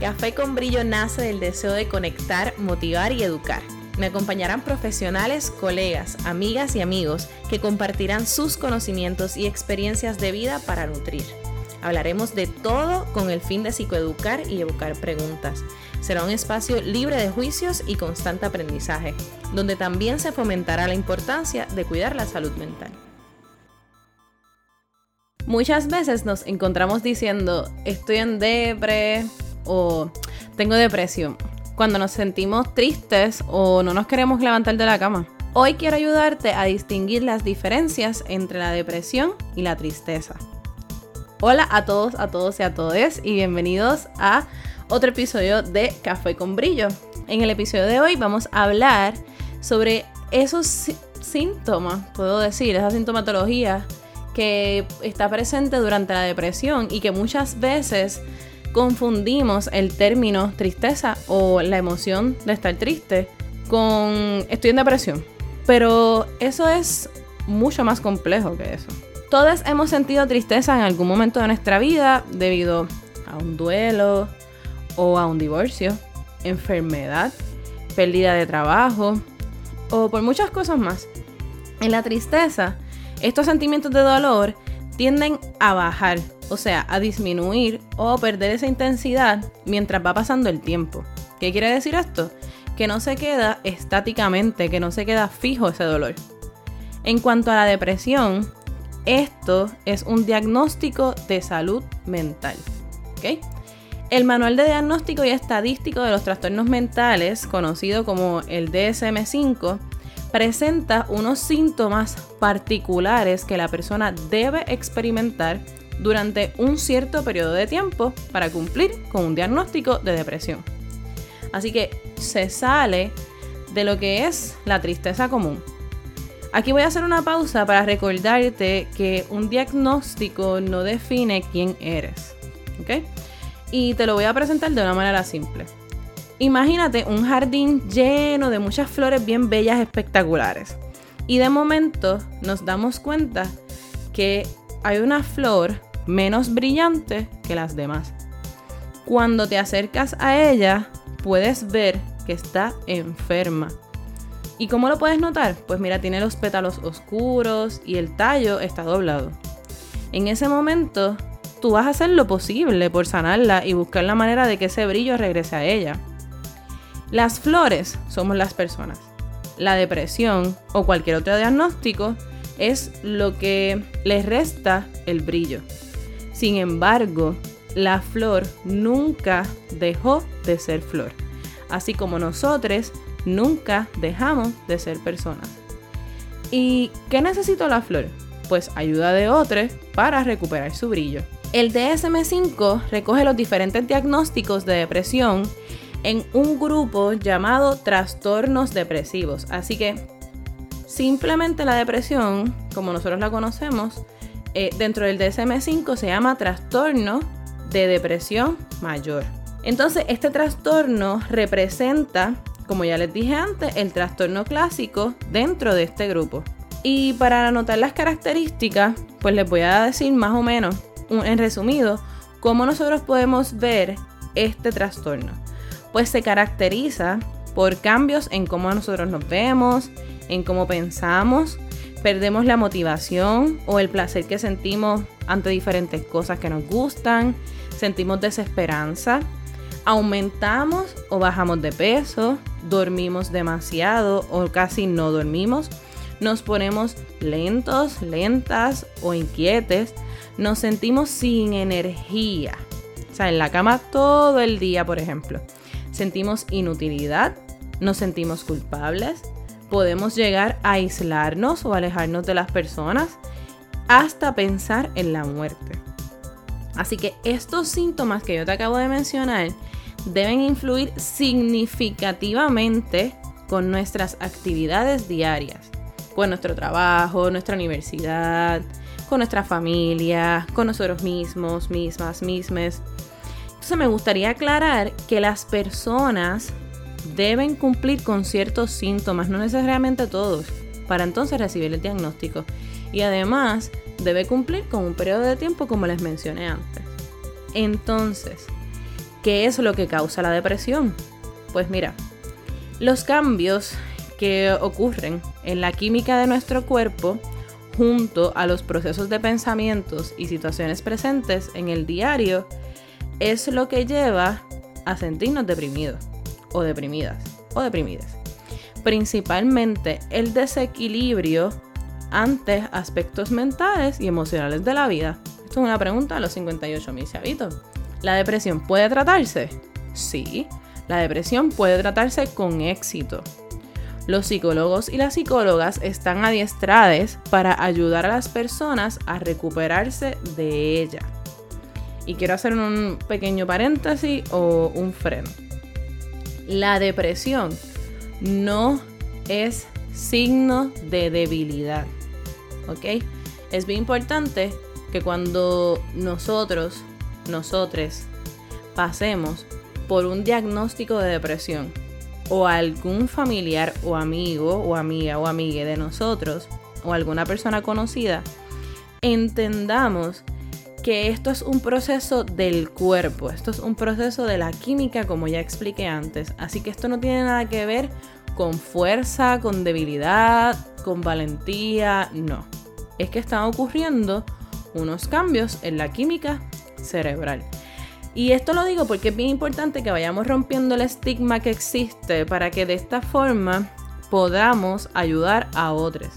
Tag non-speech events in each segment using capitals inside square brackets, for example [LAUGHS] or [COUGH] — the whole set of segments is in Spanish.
Café con Brillo nace del deseo de conectar, motivar y educar. Me acompañarán profesionales, colegas, amigas y amigos que compartirán sus conocimientos y experiencias de vida para nutrir. Hablaremos de todo con el fin de psicoeducar y evocar preguntas. Será un espacio libre de juicios y constante aprendizaje, donde también se fomentará la importancia de cuidar la salud mental. Muchas veces nos encontramos diciendo estoy en depre o tengo depresión cuando nos sentimos tristes o no nos queremos levantar de la cama. Hoy quiero ayudarte a distinguir las diferencias entre la depresión y la tristeza. Hola a todos, a todos y a todes y bienvenidos a otro episodio de Café con Brillo. En el episodio de hoy vamos a hablar sobre esos síntomas, puedo decir, esa sintomatología que está presente durante la depresión y que muchas veces confundimos el término tristeza o la emoción de estar triste con estoy en depresión. Pero eso es mucho más complejo que eso. Todos hemos sentido tristeza en algún momento de nuestra vida debido a un duelo o a un divorcio, enfermedad, pérdida de trabajo o por muchas cosas más. En la tristeza, estos sentimientos de dolor tienden a bajar, o sea, a disminuir o perder esa intensidad mientras va pasando el tiempo. ¿Qué quiere decir esto? Que no se queda estáticamente, que no se queda fijo ese dolor. En cuanto a la depresión, esto es un diagnóstico de salud mental. El Manual de Diagnóstico y Estadístico de los Trastornos Mentales, conocido como el DSM5, presenta unos síntomas particulares que la persona debe experimentar durante un cierto periodo de tiempo para cumplir con un diagnóstico de depresión. Así que se sale de lo que es la tristeza común. Aquí voy a hacer una pausa para recordarte que un diagnóstico no define quién eres. Y te lo voy a presentar de una manera simple. Imagínate un jardín lleno de muchas flores bien bellas, espectaculares. Y de momento nos damos cuenta que hay una flor menos brillante que las demás. Cuando te acercas a ella, puedes ver que está enferma ¿Y cómo lo puedes notar? Pues mira, tiene los pétalos oscuros y el tallo está doblado. En ese momento, tú vas a hacer lo posible por sanarla y buscar la manera de que ese brillo regrese a ella. Las flores somos las personas. La depresión o cualquier otro diagnóstico es lo que les resta el brillo. Sin embargo, la flor nunca dejó de ser flor. Así como nosotros nunca dejamos de ser personas. ¿Y qué necesita la flor? Pues ayuda de otros para recuperar su brillo. El DSM5 recoge los diferentes diagnósticos de depresión en un grupo llamado trastornos depresivos. Así que simplemente la depresión, como nosotros la conocemos, eh, dentro del DSM5 se llama trastorno de depresión mayor. Entonces, este trastorno representa como ya les dije antes, el trastorno clásico dentro de este grupo. Y para anotar las características, pues les voy a decir más o menos, en resumido, cómo nosotros podemos ver este trastorno. Pues se caracteriza por cambios en cómo nosotros nos vemos, en cómo pensamos, perdemos la motivación o el placer que sentimos ante diferentes cosas que nos gustan, sentimos desesperanza, aumentamos o bajamos de peso, dormimos demasiado o casi no dormimos, nos ponemos lentos, lentas o inquietes, nos sentimos sin energía, o sea, en la cama todo el día, por ejemplo. Sentimos inutilidad, nos sentimos culpables, podemos llegar a aislarnos o alejarnos de las personas, hasta pensar en la muerte. Así que estos síntomas que yo te acabo de mencionar deben influir significativamente con nuestras actividades diarias, con nuestro trabajo, nuestra universidad, con nuestra familia, con nosotros mismos, mismas, mismes. Entonces me gustaría aclarar que las personas deben cumplir con ciertos síntomas, no necesariamente todos, para entonces recibir el diagnóstico. Y además debe cumplir con un periodo de tiempo como les mencioné antes. Entonces, ¿Qué es lo que causa la depresión? Pues mira, los cambios que ocurren en la química de nuestro cuerpo junto a los procesos de pensamientos y situaciones presentes en el diario es lo que lleva a sentirnos deprimidos o deprimidas o deprimidas. Principalmente el desequilibrio ante aspectos mentales y emocionales de la vida. Esto es una pregunta a los 58 mil chavitos. ¿La depresión puede tratarse? Sí, la depresión puede tratarse con éxito. Los psicólogos y las psicólogas están adiestradas para ayudar a las personas a recuperarse de ella. Y quiero hacer un pequeño paréntesis o un freno. La depresión no es signo de debilidad. ¿Ok? Es bien importante que cuando nosotros, nosotres, pasemos por un diagnóstico de depresión o algún familiar o amigo o amiga o amigue de nosotros o alguna persona conocida, entendamos que esto es un proceso del cuerpo, esto es un proceso de la química como ya expliqué antes, así que esto no tiene nada que ver con fuerza, con debilidad, con valentía, no. Es que están ocurriendo unos cambios en la química cerebral. Y esto lo digo porque es bien importante que vayamos rompiendo el estigma que existe para que de esta forma podamos ayudar a otros.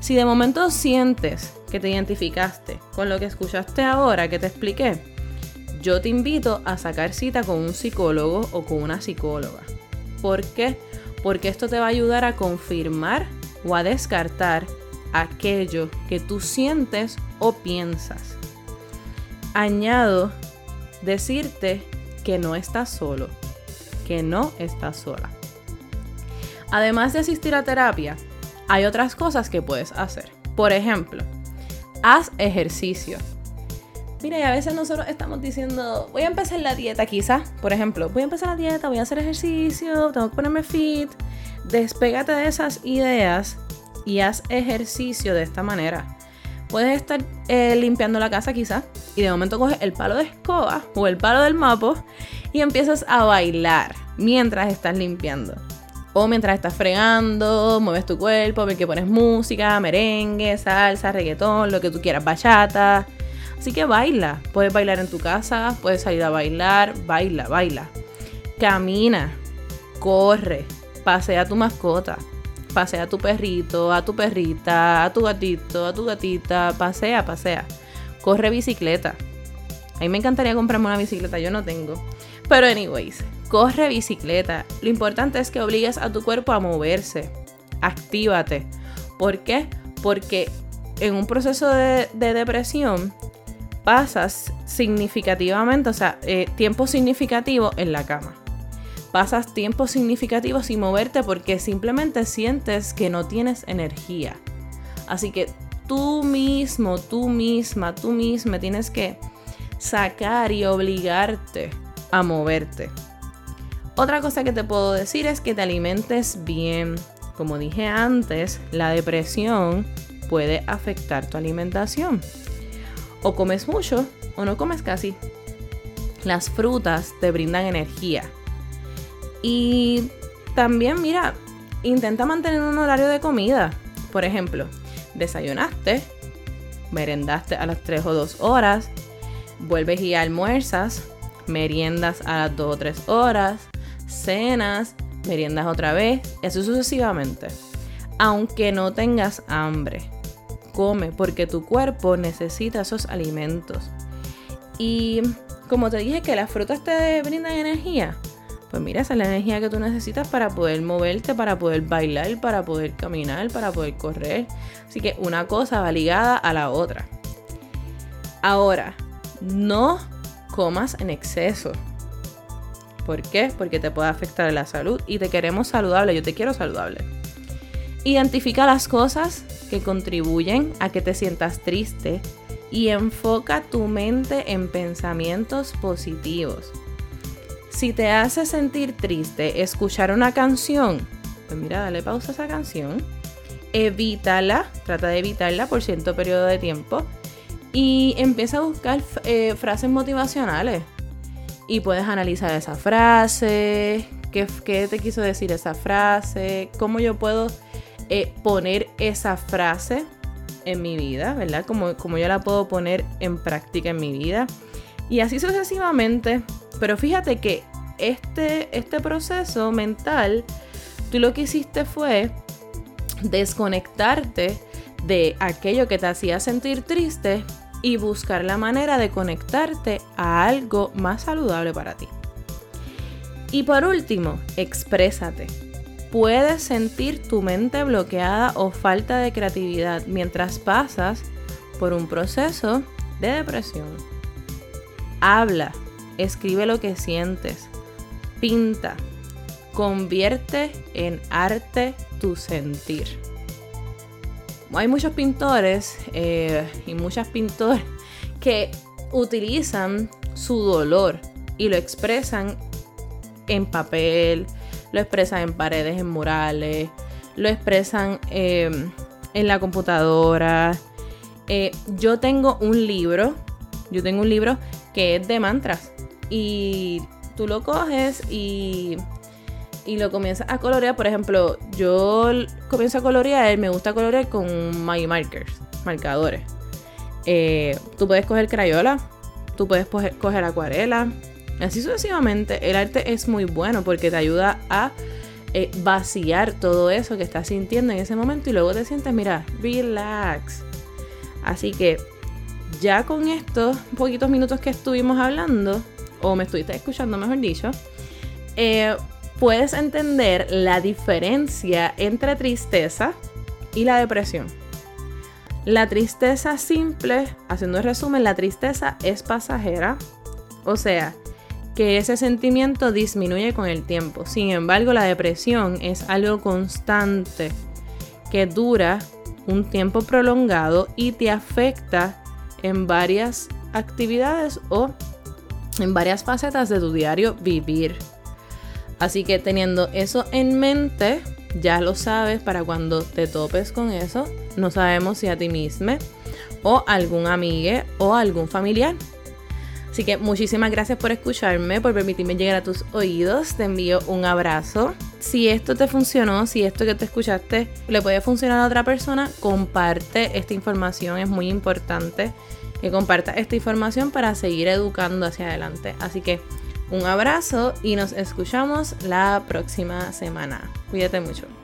Si de momento sientes que te identificaste con lo que escuchaste ahora que te expliqué, yo te invito a sacar cita con un psicólogo o con una psicóloga. ¿Por qué? Porque esto te va a ayudar a confirmar o a descartar aquello que tú sientes o piensas. Añado decirte que no estás solo, que no estás sola. Además de asistir a terapia, hay otras cosas que puedes hacer. Por ejemplo, haz ejercicio. Mira, y a veces nosotros estamos diciendo, voy a empezar la dieta quizá, por ejemplo, voy a empezar la dieta, voy a hacer ejercicio, tengo que ponerme fit. Despégate de esas ideas y haz ejercicio de esta manera. Puedes estar eh, limpiando la casa quizá y de momento coges el palo de escoba o el palo del mapo y empiezas a bailar mientras estás limpiando. O mientras estás fregando, mueves tu cuerpo, que pones música, merengue, salsa, reggaetón, lo que tú quieras, bachata. Así que baila. Puedes bailar en tu casa, puedes salir a bailar, baila, baila. Camina, corre, pasea a tu mascota pasea a tu perrito, a tu perrita, a tu gatito, a tu gatita, pasea, pasea. Corre bicicleta. A mí me encantaría comprarme una bicicleta, yo no tengo. Pero anyways, corre bicicleta. Lo importante es que obligues a tu cuerpo a moverse. Actívate. ¿Por qué? Porque en un proceso de, depresión pasas significativamente, o sea, eh, tiempo significativo en la cama pasas tiempo significativo sin moverte porque simplemente sientes que no tienes energía. Así que tú mismo, tú misma, tú misma tienes que sacar y obligarte a moverte. Otra cosa que te puedo decir es que te alimentes bien. Como dije antes, la depresión puede afectar tu alimentación. O comes mucho o no comes casi. Las frutas te brindan energía y también, mira, intenta mantener un horario de comida. Por ejemplo, desayunaste, merendaste a las 3 o 2 horas, vuelves y almuerzas, meriendas a las 2 o 3 horas, cenas, meriendas otra vez, y así sucesivamente. Aunque no tengas hambre, come porque tu cuerpo necesita esos alimentos. Y como te dije que las frutas te brindan energía, pues mira, esa es la energía que tú necesitas para poder moverte, para poder bailar, para poder caminar, para poder correr. Así que una cosa va ligada a la otra. Ahora, no comas en exceso. ¿Por qué? Porque te puede afectar la salud y te queremos saludable. Yo te quiero saludable. Identifica las cosas que contribuyen a que te sientas triste y enfoca tu mente en pensamientos positivos. Si te hace sentir triste escuchar una canción, pues mira, dale pausa a esa canción. Evítala, trata de evitarla por cierto periodo de tiempo. Y empieza a buscar eh, frases motivacionales. Y puedes analizar esa frase, qué, qué te quiso decir esa frase, cómo yo puedo eh, poner esa frase en mi vida, ¿verdad? Como, como yo la puedo poner en práctica en mi vida. Y así sucesivamente. Pero fíjate que este, este proceso mental, tú lo que hiciste fue desconectarte de aquello que te hacía sentir triste y buscar la manera de conectarte a algo más saludable para ti. Y por último, exprésate. Puedes sentir tu mente bloqueada o falta de creatividad mientras pasas por un proceso de depresión. Habla, escribe lo que sientes, pinta, convierte en arte tu sentir. Hay muchos pintores eh, y muchas pintoras [LAUGHS] que utilizan su dolor y lo expresan en papel, lo expresan en paredes, en murales, lo expresan em, en la computadora. Eh, yo tengo un libro, yo tengo un libro que es de mantras y tú lo coges y, y lo comienzas a colorear. Por ejemplo, yo comienzo a colorear, me gusta colorear con my markers, marcadores. Eh, tú puedes coger crayola, tú puedes coger acuarela, Así sucesivamente, el arte es muy bueno porque te ayuda a eh, vaciar todo eso que estás sintiendo en ese momento y luego te sientes, mira, relax. Así que ya con estos poquitos minutos que estuvimos hablando, o me estuviste escuchando mejor dicho, eh, puedes entender la diferencia entre tristeza y la depresión. La tristeza simple, haciendo el resumen, la tristeza es pasajera. O sea, que ese sentimiento disminuye con el tiempo. Sin embargo, la depresión es algo constante que dura un tiempo prolongado y te afecta en varias actividades o en varias facetas de tu diario vivir. Así que teniendo eso en mente, ya lo sabes para cuando te topes con eso, no sabemos si a ti mismo o algún amigo o algún familiar. Así que muchísimas gracias por escucharme, por permitirme llegar a tus oídos. Te envío un abrazo. Si esto te funcionó, si esto que te escuchaste le puede funcionar a otra persona, comparte esta información. Es muy importante que compartas esta información para seguir educando hacia adelante. Así que un abrazo y nos escuchamos la próxima semana. Cuídate mucho.